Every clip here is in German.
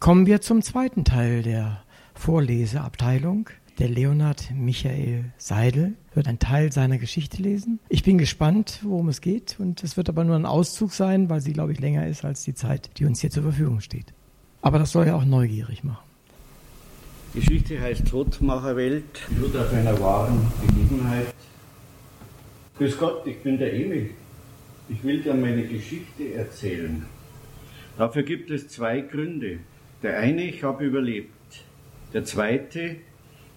Kommen wir zum zweiten Teil der Vorleseabteilung. Der Leonhard Michael Seidel wird einen Teil seiner Geschichte lesen. Ich bin gespannt, worum es geht und es wird aber nur ein Auszug sein, weil sie, glaube ich, länger ist als die Zeit, die uns hier zur Verfügung steht. Aber das soll ja auch neugierig machen. Die Geschichte heißt Todmacherwelt, nur auf einer wahren Begebenheit. Grüß Gott, ich bin der Emil. Ich will dir meine Geschichte erzählen. Dafür gibt es zwei Gründe. Der eine, ich habe überlebt. Der zweite,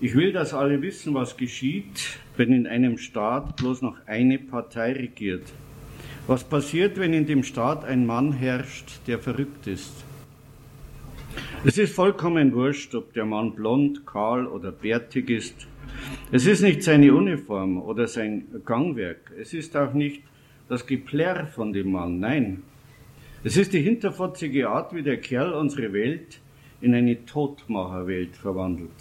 ich will, dass alle wissen, was geschieht, wenn in einem Staat bloß noch eine Partei regiert. Was passiert, wenn in dem Staat ein Mann herrscht, der verrückt ist? Es ist vollkommen wurscht, ob der Mann blond, kahl oder bärtig ist. Es ist nicht seine Uniform oder sein Gangwerk. Es ist auch nicht das Geplärr von dem Mann. Nein. Es ist die hinterfotzige Art, wie der Kerl unsere Welt in eine Todmacherwelt verwandelt.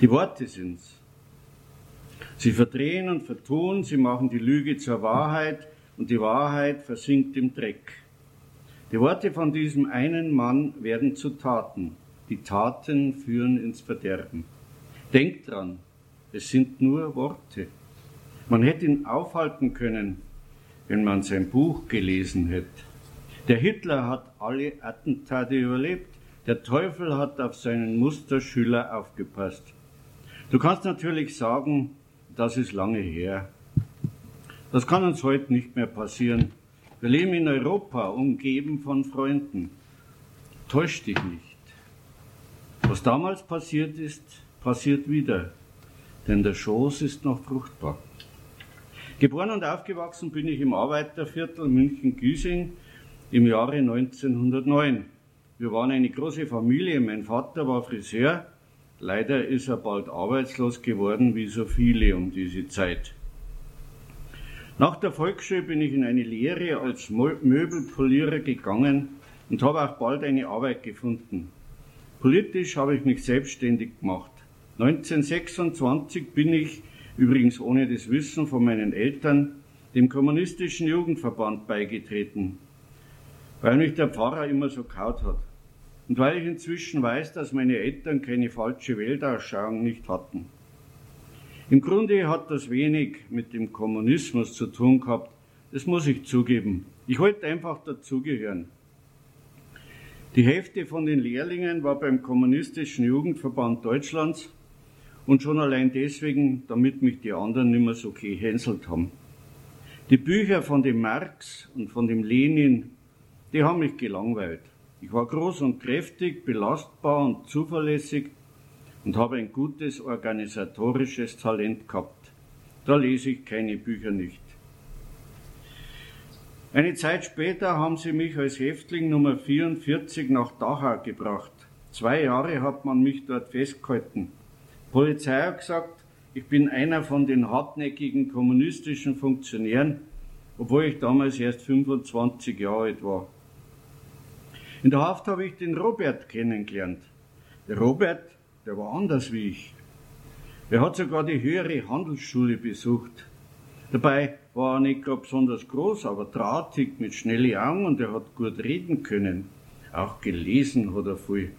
Die Worte sind's. Sie verdrehen und vertun, sie machen die Lüge zur Wahrheit und die Wahrheit versinkt im Dreck. Die Worte von diesem einen Mann werden zu Taten. Die Taten führen ins Verderben. Denkt dran, es sind nur Worte. Man hätte ihn aufhalten können, wenn man sein Buch gelesen hätte. Der Hitler hat alle Attentate überlebt. Der Teufel hat auf seinen Musterschüler aufgepasst. Du kannst natürlich sagen, das ist lange her. Das kann uns heute nicht mehr passieren. Wir leben in Europa, umgeben von Freunden. Täusch dich nicht. Was damals passiert ist, passiert wieder, denn der Schoß ist noch fruchtbar. Geboren und aufgewachsen bin ich im Arbeiterviertel München-Güsing im Jahre 1909. Wir waren eine große Familie. Mein Vater war Friseur. Leider ist er bald arbeitslos geworden, wie so viele um diese Zeit. Nach der Volksschule bin ich in eine Lehre als Möbelpolierer gegangen und habe auch bald eine Arbeit gefunden. Politisch habe ich mich selbstständig gemacht. 1926 bin ich, übrigens ohne das Wissen von meinen Eltern, dem kommunistischen Jugendverband beigetreten, weil mich der Pfarrer immer so kaut hat. Und weil ich inzwischen weiß, dass meine Eltern keine falsche Weltanschauung nicht hatten. Im Grunde hat das wenig mit dem Kommunismus zu tun gehabt, das muss ich zugeben. Ich wollte einfach dazugehören. Die Hälfte von den Lehrlingen war beim Kommunistischen Jugendverband Deutschlands und schon allein deswegen, damit mich die anderen nicht mehr so gehänselt haben. Die Bücher von dem Marx und von dem Lenin, die haben mich gelangweilt. Ich war groß und kräftig, belastbar und zuverlässig und habe ein gutes organisatorisches Talent gehabt. Da lese ich keine Bücher nicht. Eine Zeit später haben sie mich als Häftling Nummer 44 nach Dachau gebracht. Zwei Jahre hat man mich dort festgehalten. Die Polizei hat gesagt, ich bin einer von den hartnäckigen kommunistischen Funktionären, obwohl ich damals erst 25 Jahre alt war. In der Haft habe ich den Robert kennengelernt. Der Robert der war anders wie ich. Er hat sogar die höhere Handelsschule besucht. Dabei war er nicht gerade besonders groß, aber drahtig mit schnellen Augen und er hat gut reden können. Auch gelesen hat er viel.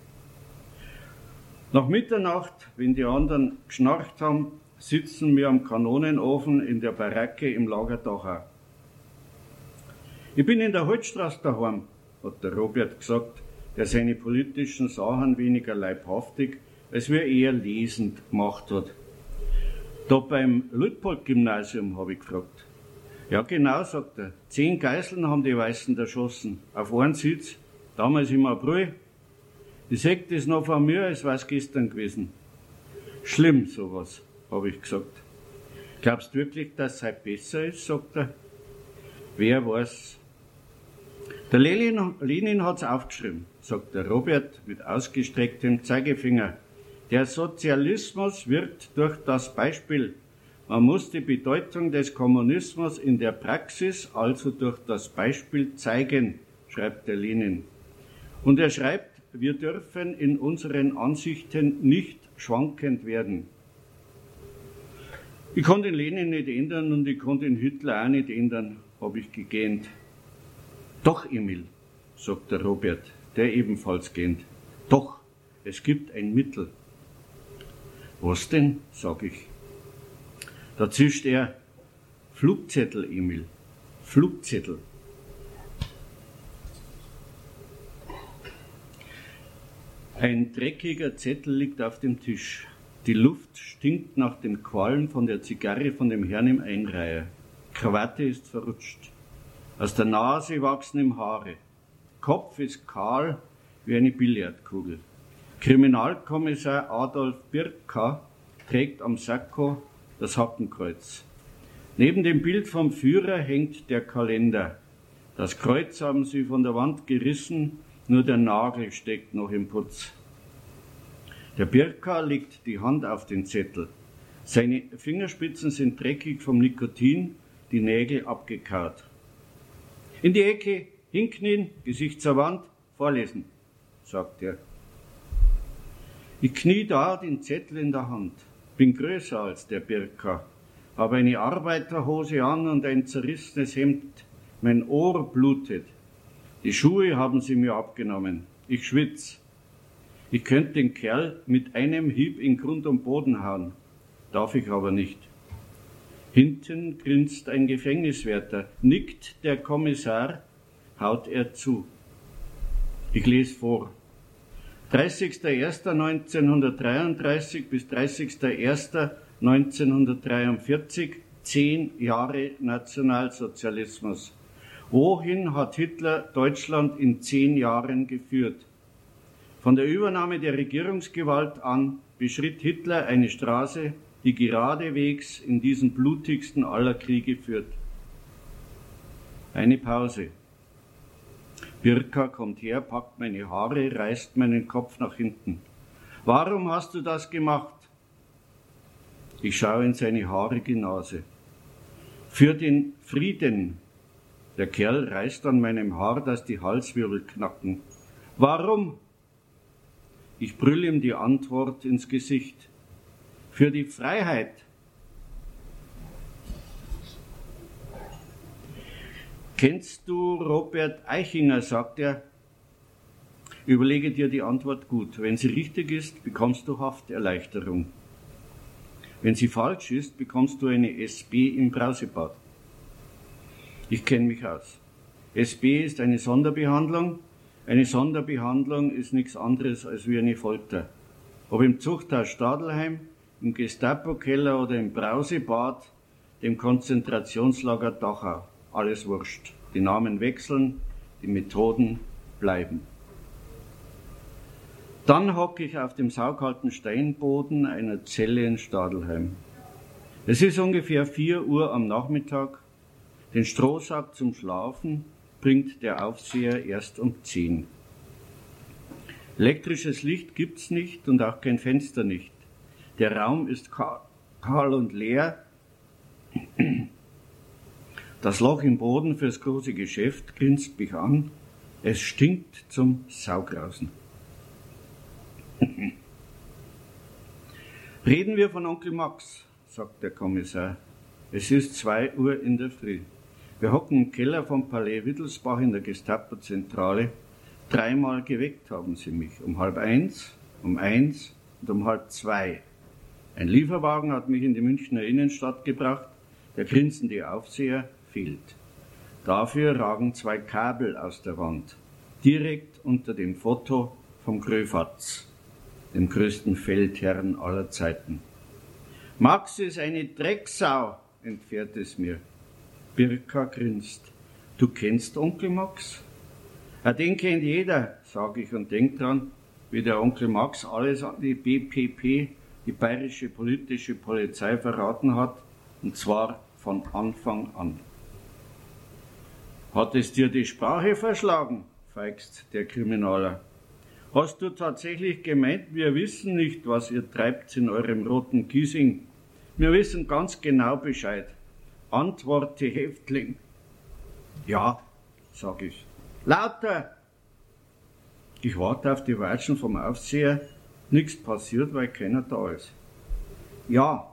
Nach Mitternacht, wenn die anderen geschnarcht haben, sitzen wir am Kanonenofen in der Baracke im Lager Dachau. Ich bin in der Holzstraße daheim, hat der Robert gesagt, der seine politischen Sachen weniger leibhaftig, als wir eher lesend gemacht hat. Da beim Ludpold-Gymnasium habe ich gefragt. Ja, genau, sagt er. Zehn Geiseln haben die Weißen erschossen. Auf einen Sitz, damals im April. Die Sekt ist noch von mir, als war es gestern gewesen. Schlimm, sowas, habe ich gesagt. Glaubst du wirklich, dass es heute besser ist, sagt er. Wer weiß. Der Lenin, Lenin hat's aufgeschrieben, sagt der Robert mit ausgestrecktem Zeigefinger. Der Sozialismus wirkt durch das Beispiel. Man muss die Bedeutung des Kommunismus in der Praxis, also durch das Beispiel zeigen, schreibt der Lenin. Und er schreibt, wir dürfen in unseren Ansichten nicht schwankend werden. Ich konnte den Lenin nicht ändern und ich konnte den Hitler auch nicht ändern, habe ich gegähnt. Doch, Emil, sagt der Robert, der ebenfalls gähnt. Doch, es gibt ein Mittel. Was denn? sag ich. Da zischt er, Flugzettel, Emil. Flugzettel. Ein dreckiger Zettel liegt auf dem Tisch. Die Luft stinkt nach dem Qualm von der Zigarre von dem Herrn im Einreiher. Krawatte ist verrutscht. Aus der Nase wachsen ihm Haare. Kopf ist kahl wie eine Billardkugel. Kriminalkommissar Adolf Birka trägt am Sakko das Hackenkreuz. Neben dem Bild vom Führer hängt der Kalender. Das Kreuz haben sie von der Wand gerissen, nur der Nagel steckt noch im Putz. Der Birka legt die Hand auf den Zettel. Seine Fingerspitzen sind dreckig vom Nikotin, die Nägel abgekaut. In die Ecke, hinknien, Gesicht zur Wand, vorlesen, sagt er. Ich knie da, den Zettel in der Hand, bin größer als der Birka, habe eine Arbeiterhose an und ein zerrissenes Hemd, mein Ohr blutet, die Schuhe haben sie mir abgenommen, ich schwitz. Ich könnte den Kerl mit einem Hieb in Grund und Boden hauen, darf ich aber nicht. Hinten grinst ein Gefängniswärter, nickt der Kommissar, haut er zu. Ich lese vor. 30.01.1933 bis 30.01.1943, zehn Jahre Nationalsozialismus. Wohin hat Hitler Deutschland in zehn Jahren geführt? Von der Übernahme der Regierungsgewalt an beschritt Hitler eine Straße, die geradewegs in diesen blutigsten aller Kriege führt. Eine Pause. Birka kommt her, packt meine Haare, reißt meinen Kopf nach hinten. Warum hast du das gemacht? Ich schaue in seine haarige Nase. Für den Frieden. Der Kerl reißt an meinem Haar, dass die Halswirbel knacken. Warum? Ich brülle ihm die Antwort ins Gesicht für die Freiheit. Kennst du Robert Eichinger, sagt er. Überlege dir die Antwort gut. Wenn sie richtig ist, bekommst du Hafterleichterung. Wenn sie falsch ist, bekommst du eine SB im Brausebad. Ich kenne mich aus. SB ist eine Sonderbehandlung. Eine Sonderbehandlung ist nichts anderes als wie eine Folter. Ob im Zuchthaus Stadelheim, im Gestapo-Keller oder im Brausebad, dem Konzentrationslager Dachau. Alles wurscht. Die Namen wechseln, die Methoden bleiben. Dann hocke ich auf dem saukalten Steinboden einer Zelle in Stadelheim. Es ist ungefähr vier Uhr am Nachmittag. Den Strohsack zum Schlafen bringt der Aufseher erst um zehn. Elektrisches Licht gibt's nicht und auch kein Fenster nicht. Der Raum ist kahl und leer. Das Loch im Boden fürs große Geschäft grinst mich an. Es stinkt zum Saugrausen. Reden wir von Onkel Max, sagt der Kommissar. Es ist zwei Uhr in der Früh. Wir hocken im Keller vom Palais Wittelsbach in der Gestapo-Zentrale. Dreimal geweckt haben sie mich. Um halb eins, um eins und um halb zwei. Ein Lieferwagen hat mich in die Münchner Innenstadt gebracht. Der grinsende Aufseher fehlt. Dafür ragen zwei Kabel aus der Wand, direkt unter dem Foto vom Gröfatz, dem größten Feldherrn aller Zeiten. Max ist eine Drecksau, entfährt es mir. Birka grinst. Du kennst Onkel Max? Ja, den kennt jeder, sage ich und denk dran, wie der Onkel Max alles an die BPP die bayerische politische Polizei verraten hat, und zwar von Anfang an. Hat es dir die Sprache verschlagen? feigst der Kriminaler. Hast du tatsächlich gemeint, wir wissen nicht, was ihr treibt in eurem roten Kiesing? Wir wissen ganz genau Bescheid. Antworte, Häftling. Ja, sag ich. Lauter! Ich warte auf die Watschen vom Aufseher, nichts passiert, weil keiner da ist. Ja,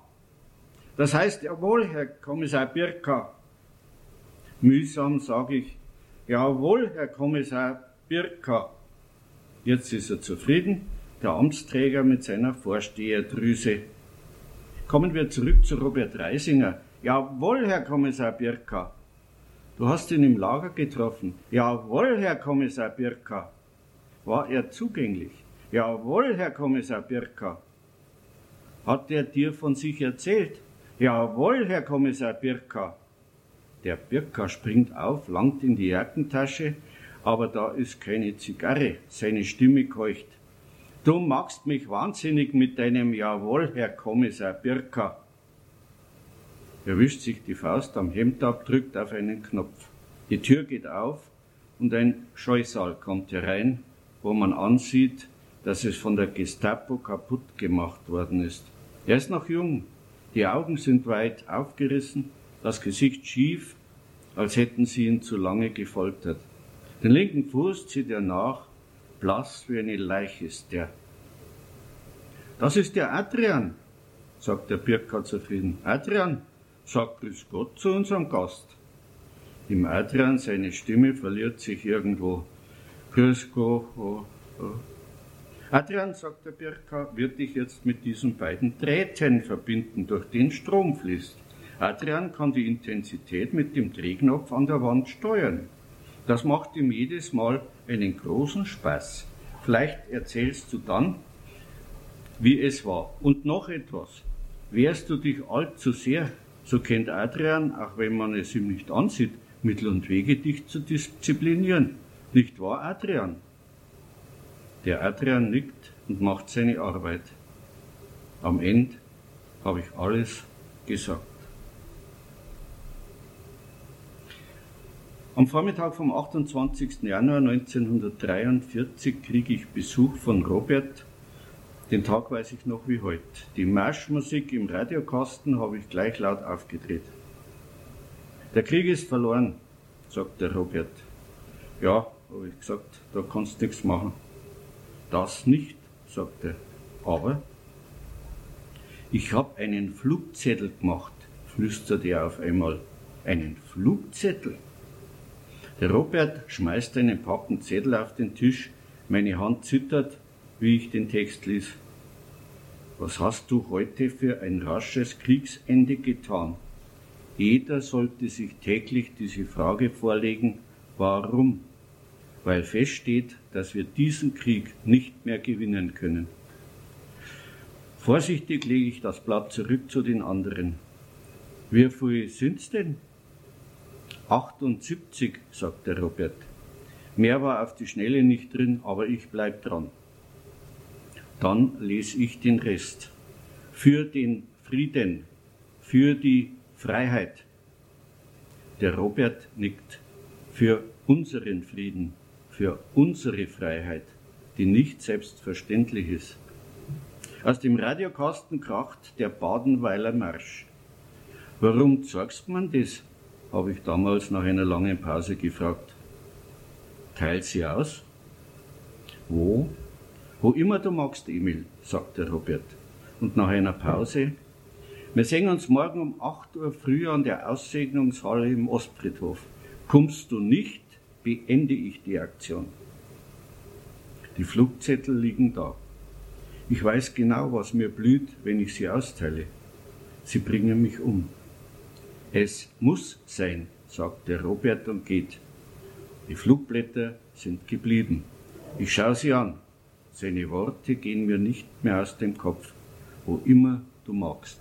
das heißt jawohl, Herr Kommissar Birka. Mühsam sage ich, jawohl, Herr Kommissar Birka. Jetzt ist er zufrieden, der Amtsträger mit seiner Vorsteherdrüse. Kommen wir zurück zu Robert Reisinger. Jawohl, Herr Kommissar Birka. Du hast ihn im Lager getroffen. Jawohl, Herr Kommissar Birka. War er zugänglich? Jawohl, Herr Kommissar Birka. Hat er dir von sich erzählt? Jawohl, Herr Kommissar Birka. Der Birka springt auf, langt in die Jackentasche, aber da ist keine Zigarre. Seine Stimme keucht. Du machst mich wahnsinnig mit deinem Jawohl, Herr Kommissar Birka. Er wischt sich die Faust am Hemd ab, drückt auf einen Knopf. Die Tür geht auf und ein Scheusal kommt herein, wo man ansieht, dass es von der Gestapo kaputt gemacht worden ist. Er ist noch jung, die Augen sind weit aufgerissen, das Gesicht schief, als hätten sie ihn zu lange gefoltert. Den linken Fuß zieht er nach, blass wie eine Leiche ist der. Das ist der Adrian, sagt der Birka zufrieden. Adrian, sag Grüß Gott zu unserem Gast. Im Adrian seine Stimme verliert sich irgendwo. Grüß Gott. Oh, oh. Adrian, sagt der Birka, wird dich jetzt mit diesen beiden Drähten verbinden, durch den Strom fließt. Adrian kann die Intensität mit dem Drehknopf an der Wand steuern. Das macht ihm jedes Mal einen großen Spaß. Vielleicht erzählst du dann, wie es war. Und noch etwas. Wehrst du dich allzu sehr, so kennt Adrian, auch wenn man es ihm nicht ansieht, Mittel und Wege, dich zu disziplinieren. Nicht wahr, Adrian? Der Adrian nickt und macht seine Arbeit. Am Ende habe ich alles gesagt. Am Vormittag vom 28. Januar 1943 kriege ich Besuch von Robert. Den Tag weiß ich noch wie heute. Die Marschmusik im Radiokasten habe ich gleich laut aufgedreht. Der Krieg ist verloren, sagt der Robert. Ja, habe ich gesagt, da kannst du nichts machen. Das nicht, sagt er. Aber ich habe einen Flugzettel gemacht, flüstert er auf einmal. Einen Flugzettel? Der Robert schmeißt einen Packen Zettel auf den Tisch. Meine Hand zittert, wie ich den Text lies. Was hast du heute für ein rasches Kriegsende getan? Jeder sollte sich täglich diese Frage vorlegen, warum? Weil feststeht, dass wir diesen Krieg nicht mehr gewinnen können. Vorsichtig lege ich das Blatt zurück zu den anderen. Wie viele sind's denn? 78, sagt der Robert. Mehr war auf die Schnelle nicht drin, aber ich bleib dran. Dann lese ich den Rest. Für den Frieden, für die Freiheit. Der Robert nickt. Für unseren Frieden für unsere Freiheit, die nicht selbstverständlich ist. Aus dem Radiokasten kracht der Badenweiler Marsch. Warum zeigst man das? habe ich damals nach einer langen Pause gefragt. Teilt sie aus? Wo? Wo immer du magst, Emil, sagte Robert. Und nach einer Pause, wir sehen uns morgen um 8 Uhr früh an der Aussegnungshalle im Ostfriedhof. Kommst du nicht, beende ich die Aktion. Die Flugzettel liegen da. Ich weiß genau, was mir blüht, wenn ich sie austeile. Sie bringen mich um. Es muss sein, sagt der Robert und geht. Die Flugblätter sind geblieben. Ich schaue sie an. Seine Worte gehen mir nicht mehr aus dem Kopf. Wo immer du magst.